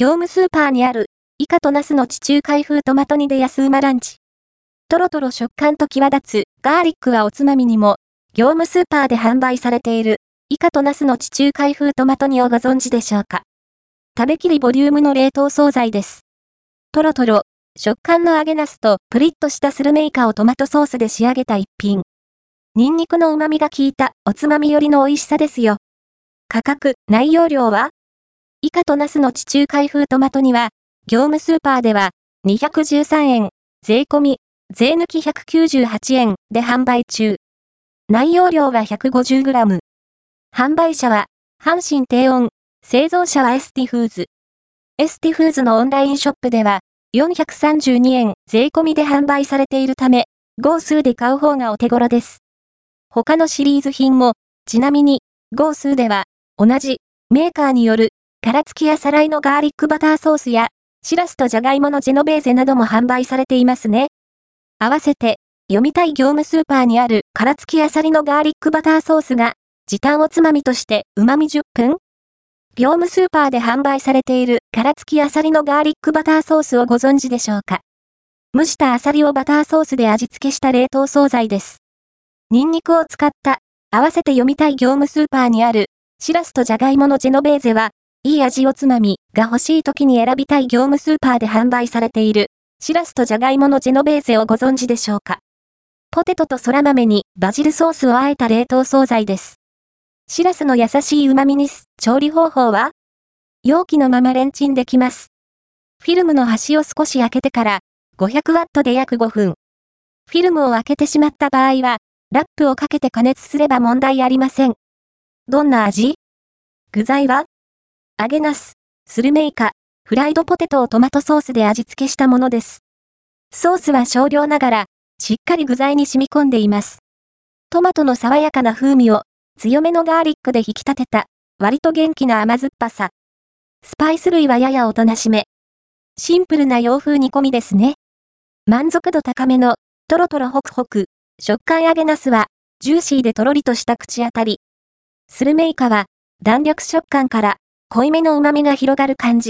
業務スーパーにある、イカとナスの地中海風トマト煮で安うまランチ。とろとろ食感と際立つ、ガーリックはおつまみにも、業務スーパーで販売されている、イカとナスの地中海風トマト煮をご存知でしょうか？食べきりボリュームの冷凍惣菜です。とろとろ、食感の揚げナスとプリッとしたスルメイカをトマトソースで仕上げた一品。ニンニクの旨味が効いたおつまみよりの美味しさですよ。価格、内容量は？イカとナスの地中海風トマト煮は、業務スーパーでは213円、税込み、税抜き198円で販売中。内容量は 150g。販売者は、阪神低温、製造者はエスティフーズ。エスティフーズのオンラインショップでは、432円税込みで販売されているため、業スーで買う方がお手頃です。他のシリーズ品も、ちなみに、号数では、同じ、メーカーによる、殻付きやさらいのガーリックバターソースや、シラスとジャガイモのジェノベーゼなども販売されていますね。合わせて、読みたい業務スーパーにある殻付きあさりのガーリックバターソースが、時短おつまみとして旨味10分業務スーパーで販売されている殻付きあさりのガーリックバターソースをご存知でしょうか？蒸したあさりをバターソースで味付けした冷凍惣菜です。ニンニクを使った、合わせて読みたい業務スーパーにある、シラスとジャガイモのジェノベーゼは、いい味おつまみが欲しい時に選びたい業務スーパーで販売されている、シラスとジャガイモのジェノベーゼをご存知でしょうか？ポテトと空豆にバジルソースを和えた冷凍惣菜です。シラスの優しい旨味にす。調理方法は？容器のままレンチンできます。フィルムの端を少し開けてから、500ワットで約5分。フィルムを開けてしまった場合は、ラップをかけて加熱すれば問題ありません。どんな味？具材は？揚げナス、スルメイカ、フライドポテトをトマトソースで味付けしたものです。ソースは少量ながら、しっかり具材に染み込んでいます。トマトの爽やかな風味を強めのガーリックで引き立てた割と元気な甘酸っぱさ。スパイス類はややおとなしめ。シンプルな洋風煮込みですね。満足度高めのトロトロホクホク、食感揚げナスはジューシーでとろりとした口当たり。スルメイカは弾力食感から濃いめの旨味が広がる感じ。